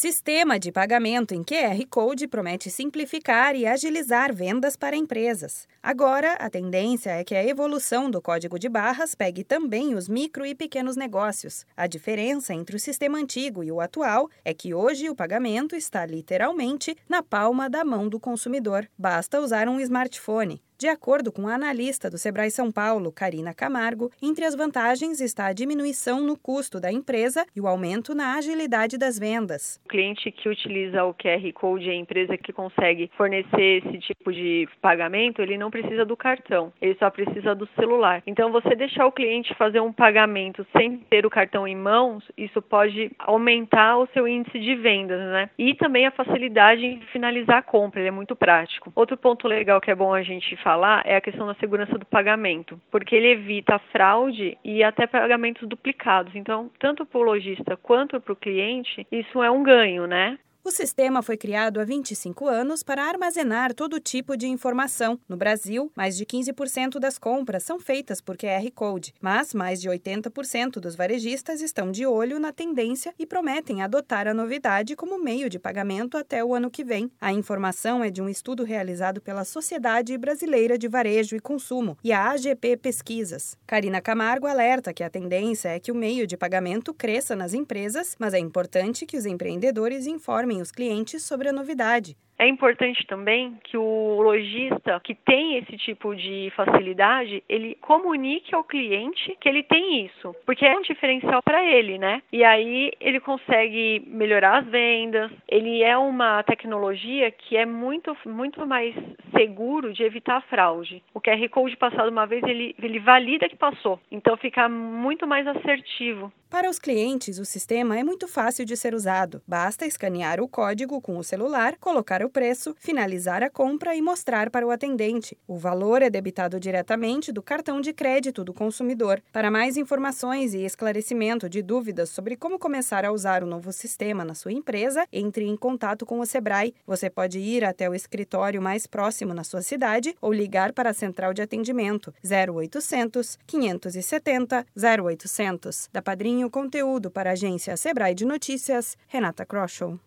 Sistema de pagamento em QR Code promete simplificar e agilizar vendas para empresas. Agora, a tendência é que a evolução do código de barras pegue também os micro e pequenos negócios. A diferença entre o sistema antigo e o atual é que hoje o pagamento está literalmente na palma da mão do consumidor. Basta usar um smartphone. De acordo com a analista do Sebrae São Paulo, Karina Camargo, entre as vantagens está a diminuição no custo da empresa e o aumento na agilidade das vendas. O cliente que utiliza o QR Code, a empresa que consegue fornecer esse tipo de pagamento, ele não precisa do cartão, ele só precisa do celular. Então, você deixar o cliente fazer um pagamento sem ter o cartão em mãos, isso pode aumentar o seu índice de vendas, né? E também a facilidade em finalizar a compra, ele é muito prático. Outro ponto legal que é bom a gente falar é a questão da segurança do pagamento, porque ele evita fraude e até pagamentos duplicados. Então, tanto para o lojista quanto para o cliente, isso é um ganho, né? O sistema foi criado há 25 anos para armazenar todo tipo de informação. No Brasil, mais de 15% das compras são feitas por QR Code, mas mais de 80% dos varejistas estão de olho na tendência e prometem adotar a novidade como meio de pagamento até o ano que vem. A informação é de um estudo realizado pela Sociedade Brasileira de Varejo e Consumo e a AGP Pesquisas. Karina Camargo alerta que a tendência é que o meio de pagamento cresça nas empresas, mas é importante que os empreendedores informem os clientes sobre a novidade. É importante também que o lojista que tem esse tipo de facilidade, ele comunique ao cliente que ele tem isso, porque é um diferencial para ele, né? E aí ele consegue melhorar as vendas. Ele é uma tecnologia que é muito muito mais seguro de evitar fraude. O QR Code passado uma vez, ele ele valida que passou. Então fica muito mais assertivo. Para os clientes, o sistema é muito fácil de ser usado. Basta escanear o código com o celular, colocar o preço, finalizar a compra e mostrar para o atendente. O valor é debitado diretamente do cartão de crédito do consumidor. Para mais informações e esclarecimento de dúvidas sobre como começar a usar o novo sistema na sua empresa, entre em contato com o Sebrae. Você pode ir até o escritório mais próximo na sua cidade ou ligar para a central de atendimento 0800 570 0800. Da Padrinho Conteúdo para a agência Sebrae de Notícias, Renata Kroschel.